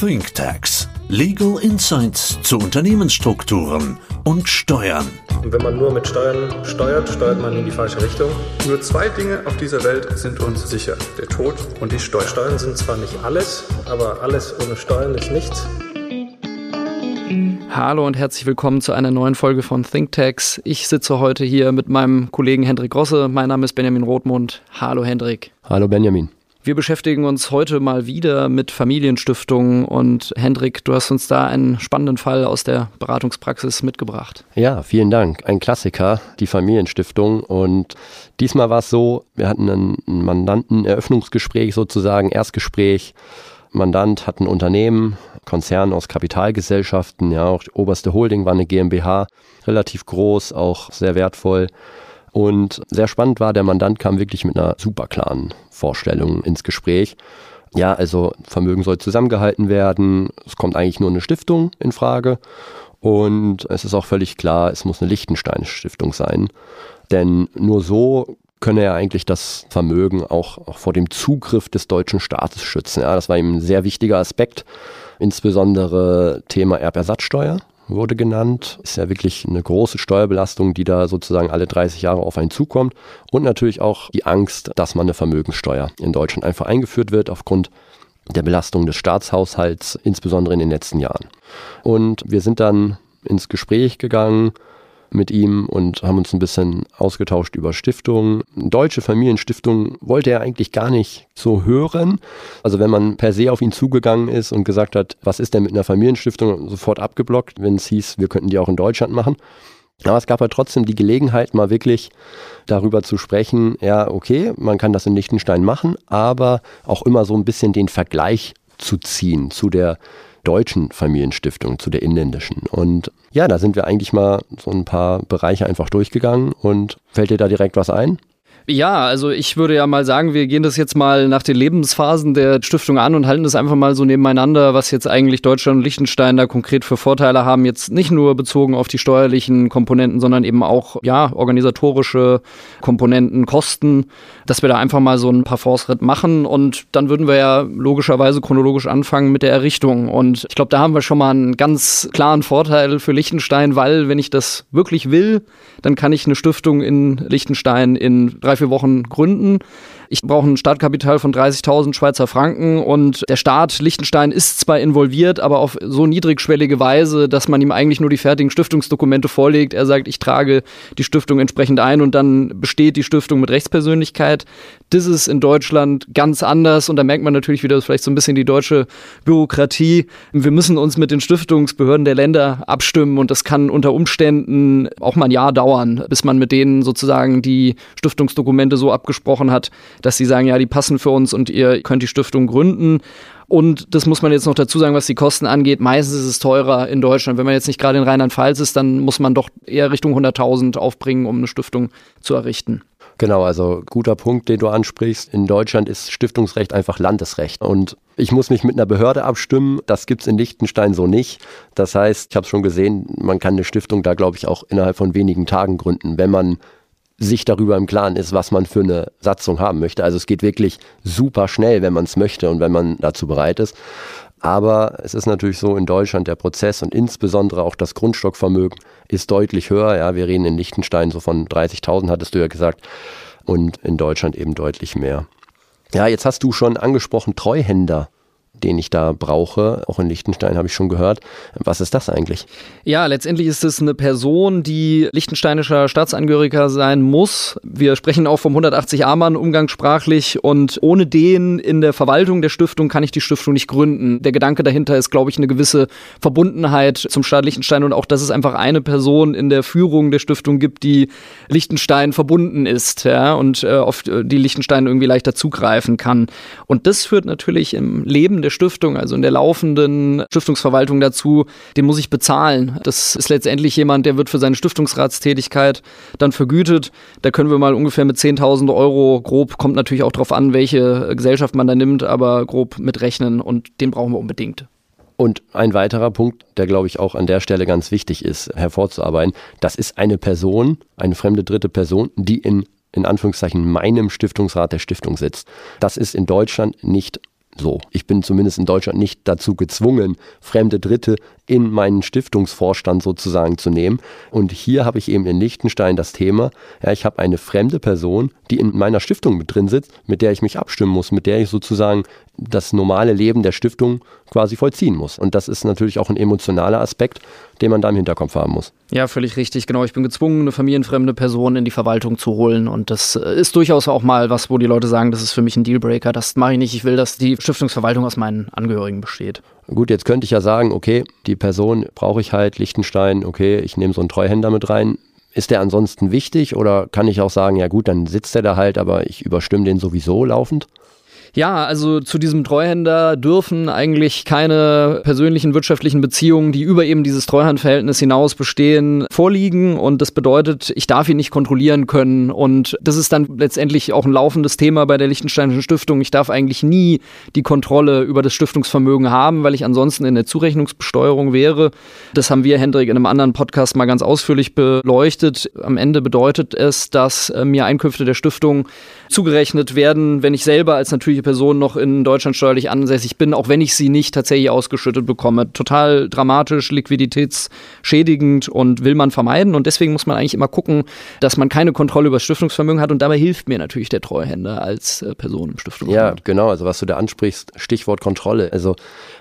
ThinkTax. Legal Insights zu Unternehmensstrukturen und Steuern. Und wenn man nur mit Steuern steuert, steuert man in die falsche Richtung. Nur zwei Dinge auf dieser Welt sind uns sicher. Der Tod und die Steuern. Steuern sind zwar nicht alles, aber alles ohne Steuern ist nichts. Hallo und herzlich willkommen zu einer neuen Folge von ThinkTax. Ich sitze heute hier mit meinem Kollegen Hendrik Rosse. Mein Name ist Benjamin Rothmund. Hallo Hendrik. Hallo Benjamin. Wir beschäftigen uns heute mal wieder mit Familienstiftungen und Hendrik, du hast uns da einen spannenden Fall aus der Beratungspraxis mitgebracht. Ja, vielen Dank. Ein Klassiker, die Familienstiftung. Und diesmal war es so, wir hatten ein Mandanteneröffnungsgespräch sozusagen, Erstgespräch. Mandant hat ein Unternehmen, Konzern aus Kapitalgesellschaften, ja, auch die oberste Holding war eine GmbH, relativ groß, auch sehr wertvoll. Und sehr spannend war, der Mandant kam wirklich mit einer super klaren Vorstellung ins Gespräch. Ja, also Vermögen soll zusammengehalten werden. Es kommt eigentlich nur eine Stiftung in Frage. Und es ist auch völlig klar, es muss eine Liechtenstein-Stiftung sein. Denn nur so könne er eigentlich das Vermögen auch, auch vor dem Zugriff des deutschen Staates schützen. Ja, das war ihm ein sehr wichtiger Aspekt, insbesondere Thema Erbersatzsteuer wurde genannt. Ist ja wirklich eine große Steuerbelastung, die da sozusagen alle 30 Jahre auf einen zukommt. Und natürlich auch die Angst, dass man eine Vermögenssteuer in Deutschland einfach eingeführt wird aufgrund der Belastung des Staatshaushalts, insbesondere in den letzten Jahren. Und wir sind dann ins Gespräch gegangen mit ihm und haben uns ein bisschen ausgetauscht über Stiftungen. Deutsche Familienstiftung wollte er eigentlich gar nicht so hören. Also wenn man per se auf ihn zugegangen ist und gesagt hat, was ist denn mit einer Familienstiftung, sofort abgeblockt, wenn es hieß, wir könnten die auch in Deutschland machen. Aber es gab ja trotzdem die Gelegenheit, mal wirklich darüber zu sprechen, ja, okay, man kann das in Liechtenstein machen, aber auch immer so ein bisschen den Vergleich zu ziehen zu der deutschen Familienstiftung, zu der inländischen. Und ja, da sind wir eigentlich mal so ein paar Bereiche einfach durchgegangen und fällt dir da direkt was ein? Ja, also ich würde ja mal sagen, wir gehen das jetzt mal nach den Lebensphasen der Stiftung an und halten das einfach mal so nebeneinander, was jetzt eigentlich Deutschland und Liechtenstein da konkret für Vorteile haben. Jetzt nicht nur bezogen auf die steuerlichen Komponenten, sondern eben auch, ja, organisatorische Komponenten, Kosten, dass wir da einfach mal so einen Parforce-Ritt machen und dann würden wir ja logischerweise chronologisch anfangen mit der Errichtung. Und ich glaube, da haben wir schon mal einen ganz klaren Vorteil für Liechtenstein, weil wenn ich das wirklich will, dann kann ich eine Stiftung in Liechtenstein in drei vier Wochen gründen. Ich brauche ein Startkapital von 30.000 Schweizer Franken und der Staat Liechtenstein ist zwar involviert, aber auf so niedrigschwellige Weise, dass man ihm eigentlich nur die fertigen Stiftungsdokumente vorlegt. Er sagt, ich trage die Stiftung entsprechend ein und dann besteht die Stiftung mit Rechtspersönlichkeit. Das ist in Deutschland ganz anders und da merkt man natürlich wieder vielleicht so ein bisschen die deutsche Bürokratie. Wir müssen uns mit den Stiftungsbehörden der Länder abstimmen und das kann unter Umständen auch mal ein Jahr dauern, bis man mit denen sozusagen die Stiftungsdokumente so abgesprochen hat, dass sie sagen, ja, die passen für uns und ihr könnt die Stiftung gründen. Und das muss man jetzt noch dazu sagen, was die Kosten angeht. Meistens ist es teurer in Deutschland. Wenn man jetzt nicht gerade in Rheinland-Pfalz ist, dann muss man doch eher Richtung 100.000 aufbringen, um eine Stiftung zu errichten. Genau, also guter Punkt, den du ansprichst. In Deutschland ist Stiftungsrecht einfach Landesrecht. Und ich muss mich mit einer Behörde abstimmen. Das gibt es in Liechtenstein so nicht. Das heißt, ich habe es schon gesehen, man kann eine Stiftung da, glaube ich, auch innerhalb von wenigen Tagen gründen, wenn man sich darüber im Klaren ist, was man für eine Satzung haben möchte. Also es geht wirklich super schnell, wenn man es möchte und wenn man dazu bereit ist. Aber es ist natürlich so in Deutschland der Prozess und insbesondere auch das Grundstockvermögen ist deutlich höher. Ja, wir reden in Liechtenstein so von 30.000, hattest du ja gesagt, und in Deutschland eben deutlich mehr. Ja, jetzt hast du schon angesprochen Treuhänder den ich da brauche. Auch in Liechtenstein habe ich schon gehört. Was ist das eigentlich? Ja, letztendlich ist es eine Person, die liechtensteinischer Staatsangehöriger sein muss. Wir sprechen auch vom 180a-Mann umgangssprachlich und ohne den in der Verwaltung der Stiftung kann ich die Stiftung nicht gründen. Der Gedanke dahinter ist, glaube ich, eine gewisse Verbundenheit zum Staat Liechtenstein und auch, dass es einfach eine Person in der Führung der Stiftung gibt, die Liechtenstein verbunden ist ja, und äh, auf die Liechtenstein irgendwie leichter zugreifen kann. Und das führt natürlich im Leben der der Stiftung, also in der laufenden Stiftungsverwaltung dazu, den muss ich bezahlen. Das ist letztendlich jemand, der wird für seine Stiftungsratstätigkeit dann vergütet. Da können wir mal ungefähr mit 10.000 Euro grob, kommt natürlich auch darauf an, welche Gesellschaft man da nimmt, aber grob mitrechnen und den brauchen wir unbedingt. Und ein weiterer Punkt, der glaube ich auch an der Stelle ganz wichtig ist, hervorzuarbeiten, das ist eine Person, eine fremde dritte Person, die in in Anführungszeichen meinem Stiftungsrat der Stiftung sitzt. Das ist in Deutschland nicht so. Ich bin zumindest in Deutschland nicht dazu gezwungen, fremde Dritte in meinen Stiftungsvorstand sozusagen zu nehmen. Und hier habe ich eben in Liechtenstein das Thema, ja, ich habe eine fremde Person, die in meiner Stiftung mit drin sitzt, mit der ich mich abstimmen muss, mit der ich sozusagen das normale Leben der Stiftung quasi vollziehen muss. Und das ist natürlich auch ein emotionaler Aspekt, den man da im Hinterkopf haben muss. Ja, völlig richtig. Genau, ich bin gezwungen, eine familienfremde Person in die Verwaltung zu holen. Und das äh, ist durchaus auch mal was, wo die Leute sagen, das ist für mich ein Dealbreaker. Das mache ich nicht. Ich will, dass die Stiftungsverwaltung aus meinen Angehörigen besteht. Gut, jetzt könnte ich ja sagen, okay, die Person brauche ich halt, Liechtenstein, okay, ich nehme so einen Treuhänder mit rein. Ist der ansonsten wichtig oder kann ich auch sagen, ja gut, dann sitzt er da halt, aber ich überstimme den sowieso laufend? Ja, also zu diesem Treuhänder dürfen eigentlich keine persönlichen wirtschaftlichen Beziehungen, die über eben dieses Treuhandverhältnis hinaus bestehen, vorliegen. Und das bedeutet, ich darf ihn nicht kontrollieren können. Und das ist dann letztendlich auch ein laufendes Thema bei der Liechtensteinischen Stiftung. Ich darf eigentlich nie die Kontrolle über das Stiftungsvermögen haben, weil ich ansonsten in der Zurechnungsbesteuerung wäre. Das haben wir, Hendrik, in einem anderen Podcast mal ganz ausführlich beleuchtet. Am Ende bedeutet es, dass äh, mir Einkünfte der Stiftung zugerechnet werden, wenn ich selber als natürliche Person noch in Deutschland steuerlich ansässig bin, auch wenn ich sie nicht tatsächlich ausgeschüttet bekomme. Total dramatisch, liquiditätsschädigend und will man vermeiden. Und deswegen muss man eigentlich immer gucken, dass man keine Kontrolle über das Stiftungsvermögen hat. Und dabei hilft mir natürlich der Treuhänder als äh, Person im Stiftungsvermögen. Ja, genau. Also was du da ansprichst, Stichwort Kontrolle. Also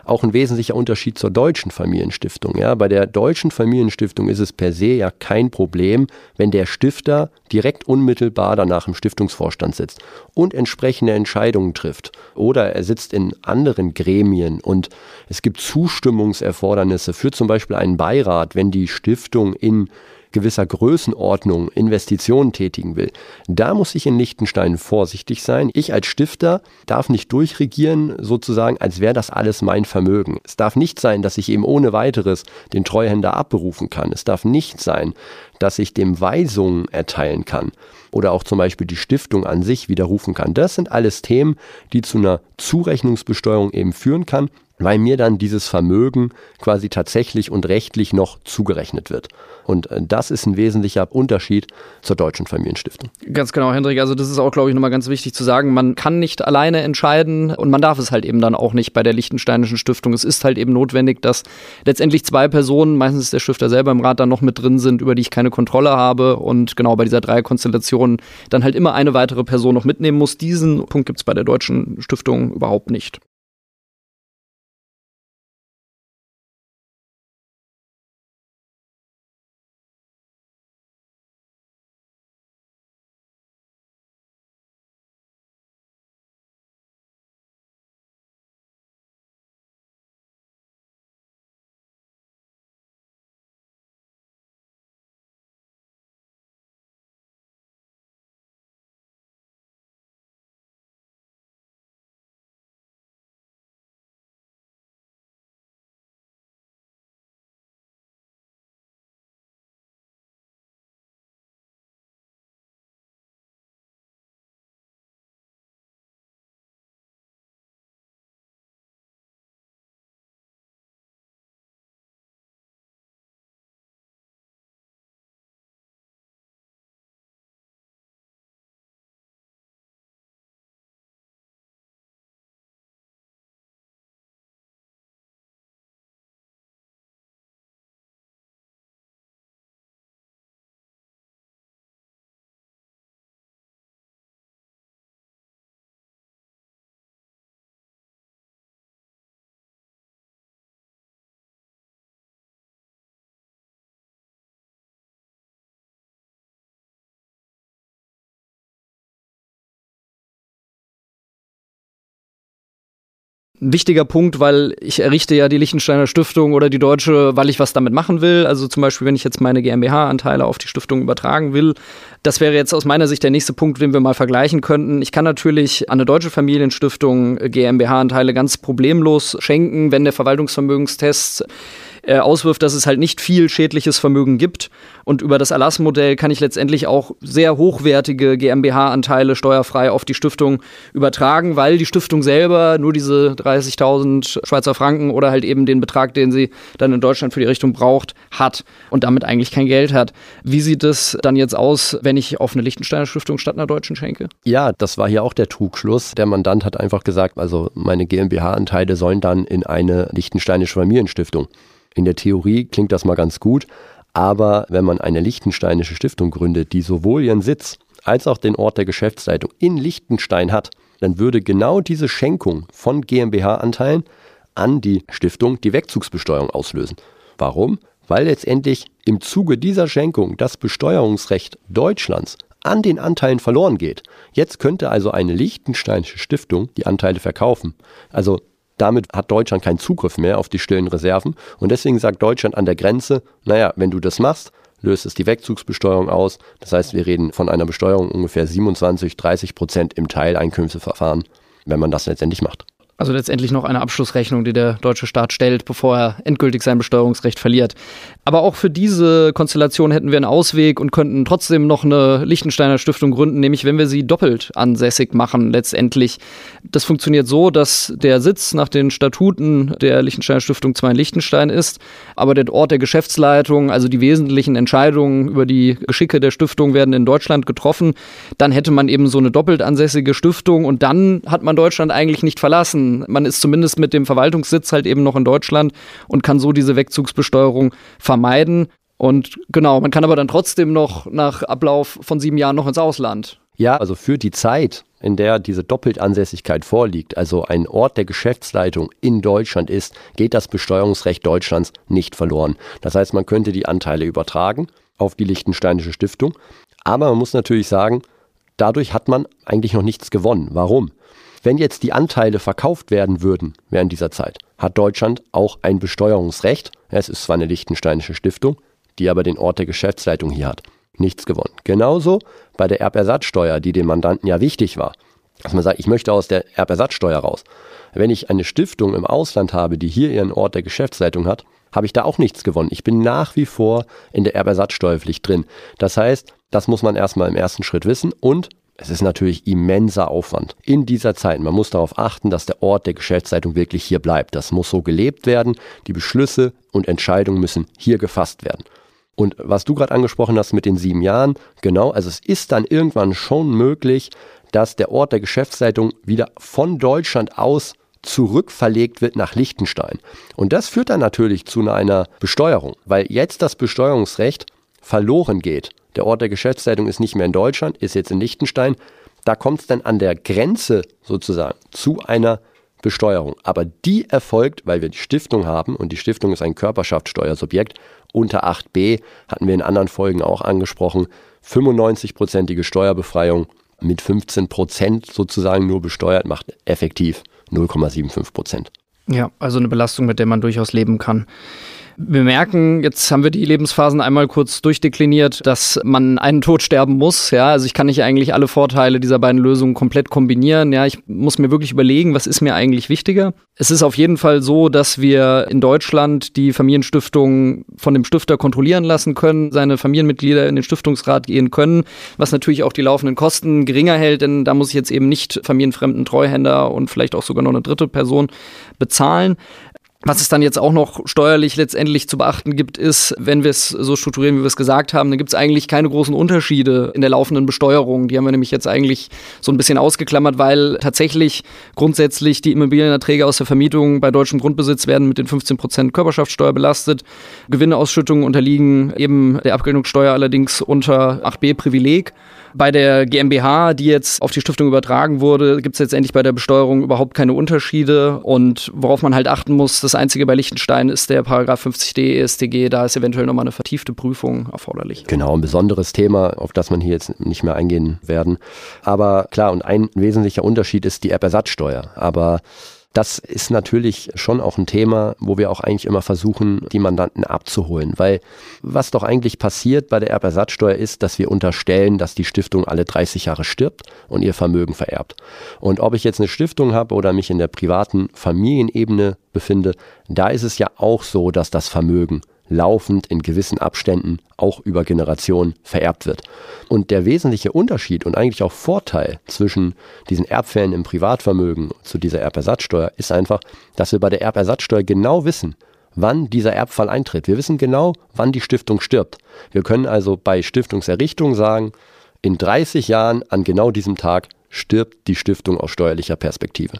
auch ein wesentlicher Unterschied zur deutschen Familienstiftung. Ja, bei der deutschen Familienstiftung ist es per se ja kein Problem, wenn der Stifter direkt unmittelbar danach im Stiftungsvorstand sitzt und entsprechende Entscheidungen trifft. Oder er sitzt in anderen Gremien und es gibt Zustimmungserfordernisse für zum Beispiel einen Beirat, wenn die Stiftung in gewisser Größenordnung Investitionen tätigen will, da muss ich in Liechtenstein vorsichtig sein. Ich als Stifter darf nicht durchregieren, sozusagen, als wäre das alles mein Vermögen. Es darf nicht sein, dass ich eben ohne weiteres den Treuhänder abberufen kann. Es darf nicht sein, dass ich dem Weisungen erteilen kann oder auch zum Beispiel die Stiftung an sich widerrufen kann. Das sind alles Themen, die zu einer Zurechnungsbesteuerung eben führen kann weil mir dann dieses Vermögen quasi tatsächlich und rechtlich noch zugerechnet wird. Und äh, das ist ein wesentlicher Unterschied zur deutschen Familienstiftung. Ganz genau, Hendrik. Also das ist auch, glaube ich, nochmal ganz wichtig zu sagen. Man kann nicht alleine entscheiden und man darf es halt eben dann auch nicht bei der Liechtensteinischen Stiftung. Es ist halt eben notwendig, dass letztendlich zwei Personen, meistens der Stifter selber im Rat, dann noch mit drin sind, über die ich keine Kontrolle habe. Und genau bei dieser Dreierkonstellation dann halt immer eine weitere Person noch mitnehmen muss. Diesen Punkt gibt es bei der deutschen Stiftung überhaupt nicht. Ein wichtiger Punkt, weil ich errichte ja die Lichtensteiner Stiftung oder die Deutsche, weil ich was damit machen will. Also zum Beispiel, wenn ich jetzt meine GmbH-Anteile auf die Stiftung übertragen will. Das wäre jetzt aus meiner Sicht der nächste Punkt, den wir mal vergleichen könnten. Ich kann natürlich an eine deutsche Familienstiftung GmbH-Anteile ganz problemlos schenken, wenn der Verwaltungsvermögenstest äh, auswirft, dass es halt nicht viel schädliches Vermögen gibt. Und über das Erlassmodell kann ich letztendlich auch sehr hochwertige GmbH-Anteile steuerfrei auf die Stiftung übertragen, weil die Stiftung selber nur diese 30.000 Schweizer Franken oder halt eben den Betrag, den sie dann in Deutschland für die Richtung braucht, hat und damit eigentlich kein Geld hat. Wie sieht es dann jetzt aus, wenn ich auf eine Liechtensteiner Stiftung statt einer deutschen schenke? Ja, das war hier auch der Trugschluss. Der Mandant hat einfach gesagt, also meine GmbH-Anteile sollen dann in eine liechtensteinische Familienstiftung. In der Theorie klingt das mal ganz gut, aber wenn man eine liechtensteinische Stiftung gründet, die sowohl ihren Sitz als auch den Ort der Geschäftsleitung in Liechtenstein hat, dann würde genau diese Schenkung von GmbH-Anteilen an die Stiftung die Wegzugsbesteuerung auslösen. Warum? Weil letztendlich im Zuge dieser Schenkung das Besteuerungsrecht Deutschlands an den Anteilen verloren geht. Jetzt könnte also eine liechtensteinische Stiftung die Anteile verkaufen. Also damit hat Deutschland keinen Zugriff mehr auf die stillen Reserven und deswegen sagt Deutschland an der Grenze, naja, wenn du das machst, löst es die Wegzugsbesteuerung aus. Das heißt, wir reden von einer Besteuerung ungefähr 27, 30 Prozent im Teileinkünfteverfahren, wenn man das letztendlich macht. Also letztendlich noch eine Abschlussrechnung, die der deutsche Staat stellt, bevor er endgültig sein Besteuerungsrecht verliert. Aber auch für diese Konstellation hätten wir einen Ausweg und könnten trotzdem noch eine Liechtensteiner Stiftung gründen, nämlich wenn wir sie doppelt ansässig machen letztendlich. Das funktioniert so, dass der Sitz nach den Statuten der Liechtensteiner Stiftung zwar in Liechtenstein ist, aber der Ort der Geschäftsleitung, also die wesentlichen Entscheidungen über die Geschicke der Stiftung werden in Deutschland getroffen. Dann hätte man eben so eine doppelt ansässige Stiftung und dann hat man Deutschland eigentlich nicht verlassen man ist zumindest mit dem Verwaltungssitz halt eben noch in Deutschland und kann so diese Wegzugsbesteuerung vermeiden. Und genau, man kann aber dann trotzdem noch nach Ablauf von sieben Jahren noch ins Ausland. Ja, also für die Zeit, in der diese Doppeltansässigkeit vorliegt, also ein Ort der Geschäftsleitung in Deutschland ist, geht das Besteuerungsrecht Deutschlands nicht verloren. Das heißt, man könnte die Anteile übertragen auf die Liechtensteinische Stiftung. Aber man muss natürlich sagen, dadurch hat man eigentlich noch nichts gewonnen. Warum? Wenn jetzt die Anteile verkauft werden würden während dieser Zeit, hat Deutschland auch ein Besteuerungsrecht. Es ist zwar eine liechtensteinische Stiftung, die aber den Ort der Geschäftsleitung hier hat. Nichts gewonnen. Genauso bei der Erbersatzsteuer, die dem Mandanten ja wichtig war. Dass man sagt, ich möchte aus der Erbersatzsteuer raus. Wenn ich eine Stiftung im Ausland habe, die hier ihren Ort der Geschäftsleitung hat, habe ich da auch nichts gewonnen. Ich bin nach wie vor in der Erbersatzsteuerpflicht drin. Das heißt, das muss man erstmal im ersten Schritt wissen und es ist natürlich immenser Aufwand. In dieser Zeit, man muss darauf achten, dass der Ort der Geschäftszeitung wirklich hier bleibt. Das muss so gelebt werden. Die Beschlüsse und Entscheidungen müssen hier gefasst werden. Und was du gerade angesprochen hast mit den sieben Jahren, genau, also es ist dann irgendwann schon möglich, dass der Ort der Geschäftszeitung wieder von Deutschland aus zurückverlegt wird nach Liechtenstein. Und das führt dann natürlich zu einer Besteuerung, weil jetzt das Besteuerungsrecht verloren geht der Ort der Geschäftsleitung ist nicht mehr in Deutschland, ist jetzt in Liechtenstein. Da kommt es dann an der Grenze sozusagen zu einer Besteuerung. Aber die erfolgt, weil wir die Stiftung haben und die Stiftung ist ein Körperschaftssteuersubjekt. Unter 8b hatten wir in anderen Folgen auch angesprochen. 95-prozentige Steuerbefreiung mit 15 Prozent sozusagen nur besteuert macht effektiv 0,75 Prozent. Ja, also eine Belastung, mit der man durchaus leben kann. Wir merken, jetzt haben wir die Lebensphasen einmal kurz durchdekliniert, dass man einen Tod sterben muss. Ja, also ich kann nicht eigentlich alle Vorteile dieser beiden Lösungen komplett kombinieren. Ja, ich muss mir wirklich überlegen, was ist mir eigentlich wichtiger. Es ist auf jeden Fall so, dass wir in Deutschland die Familienstiftung von dem Stifter kontrollieren lassen können, seine Familienmitglieder in den Stiftungsrat gehen können, was natürlich auch die laufenden Kosten geringer hält, denn da muss ich jetzt eben nicht familienfremden Treuhänder und vielleicht auch sogar noch eine dritte Person bezahlen. Was es dann jetzt auch noch steuerlich letztendlich zu beachten gibt, ist, wenn wir es so strukturieren, wie wir es gesagt haben, dann gibt es eigentlich keine großen Unterschiede in der laufenden Besteuerung. Die haben wir nämlich jetzt eigentlich so ein bisschen ausgeklammert, weil tatsächlich grundsätzlich die Immobilienerträge aus der Vermietung bei deutschem Grundbesitz werden mit den 15 Prozent Körperschaftssteuer belastet. Gewinneausschüttungen unterliegen eben der Abgeltungssteuer allerdings unter 8b Privileg. Bei der GmbH, die jetzt auf die Stiftung übertragen wurde, gibt es letztendlich bei der Besteuerung überhaupt keine Unterschiede. Und worauf man halt achten muss, das Einzige bei Liechtenstein ist der Paragraph 50d EStG. Da ist eventuell nochmal eine vertiefte Prüfung erforderlich. Genau, ein besonderes Thema, auf das man hier jetzt nicht mehr eingehen werden. Aber klar, und ein wesentlicher Unterschied ist die Erbersatzsteuer. Aber das ist natürlich schon auch ein Thema, wo wir auch eigentlich immer versuchen, die Mandanten abzuholen. Weil was doch eigentlich passiert bei der Erbersatzsteuer ist, dass wir unterstellen, dass die Stiftung alle 30 Jahre stirbt und ihr Vermögen vererbt. Und ob ich jetzt eine Stiftung habe oder mich in der privaten Familienebene befinde, da ist es ja auch so, dass das Vermögen laufend in gewissen Abständen auch über Generationen vererbt wird. Und der wesentliche Unterschied und eigentlich auch Vorteil zwischen diesen Erbfällen im Privatvermögen zu dieser Erbersatzsteuer ist einfach, dass wir bei der Erbersatzsteuer genau wissen, wann dieser Erbfall eintritt. Wir wissen genau, wann die Stiftung stirbt. Wir können also bei Stiftungserrichtung sagen, in 30 Jahren an genau diesem Tag stirbt die Stiftung aus steuerlicher Perspektive.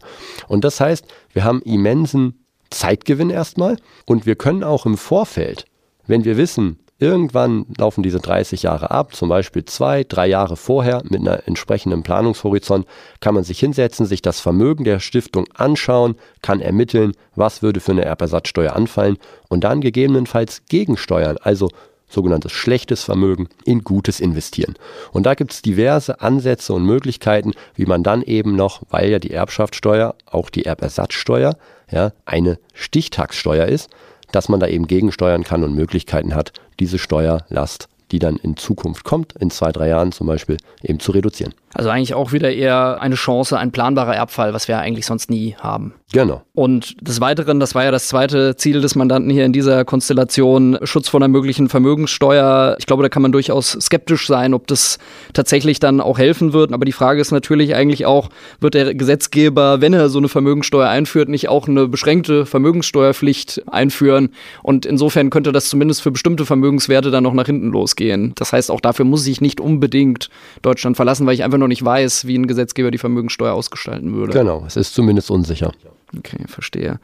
Und das heißt, wir haben immensen Zeitgewinn erstmal. Und wir können auch im Vorfeld, wenn wir wissen, irgendwann laufen diese 30 Jahre ab, zum Beispiel zwei, drei Jahre vorher mit einer entsprechenden Planungshorizont, kann man sich hinsetzen, sich das Vermögen der Stiftung anschauen, kann ermitteln, was würde für eine Erbersatzsteuer anfallen und dann gegebenenfalls gegensteuern, also sogenanntes schlechtes Vermögen in gutes investieren. Und da gibt es diverse Ansätze und Möglichkeiten, wie man dann eben noch, weil ja die Erbschaftssteuer, auch die Erbersatzsteuer, ja, eine Stichtagssteuer ist, dass man da eben gegensteuern kann und Möglichkeiten hat, diese Steuerlast, die dann in Zukunft kommt, in zwei, drei Jahren zum Beispiel, eben zu reduzieren. Also eigentlich auch wieder eher eine Chance, ein planbarer Erbfall, was wir eigentlich sonst nie haben. Genau. Und des Weiteren, das war ja das zweite Ziel des Mandanten hier in dieser Konstellation, Schutz vor einer möglichen Vermögenssteuer. Ich glaube, da kann man durchaus skeptisch sein, ob das tatsächlich dann auch helfen wird. Aber die Frage ist natürlich eigentlich auch, wird der Gesetzgeber, wenn er so eine Vermögenssteuer einführt, nicht auch eine beschränkte Vermögenssteuerpflicht einführen? Und insofern könnte das zumindest für bestimmte Vermögenswerte dann noch nach hinten losgehen. Das heißt, auch dafür muss ich nicht unbedingt Deutschland verlassen, weil ich einfach noch nicht weiß, wie ein Gesetzgeber die Vermögenssteuer ausgestalten würde. Genau, es ist zumindest unsicher. Okay, verstehe.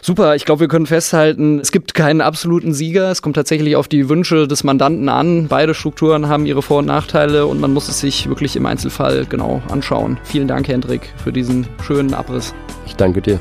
Super, ich glaube, wir können festhalten, es gibt keinen absoluten Sieger. Es kommt tatsächlich auf die Wünsche des Mandanten an. Beide Strukturen haben ihre Vor- und Nachteile und man muss es sich wirklich im Einzelfall genau anschauen. Vielen Dank, Hendrik, für diesen schönen Abriss. Ich danke dir.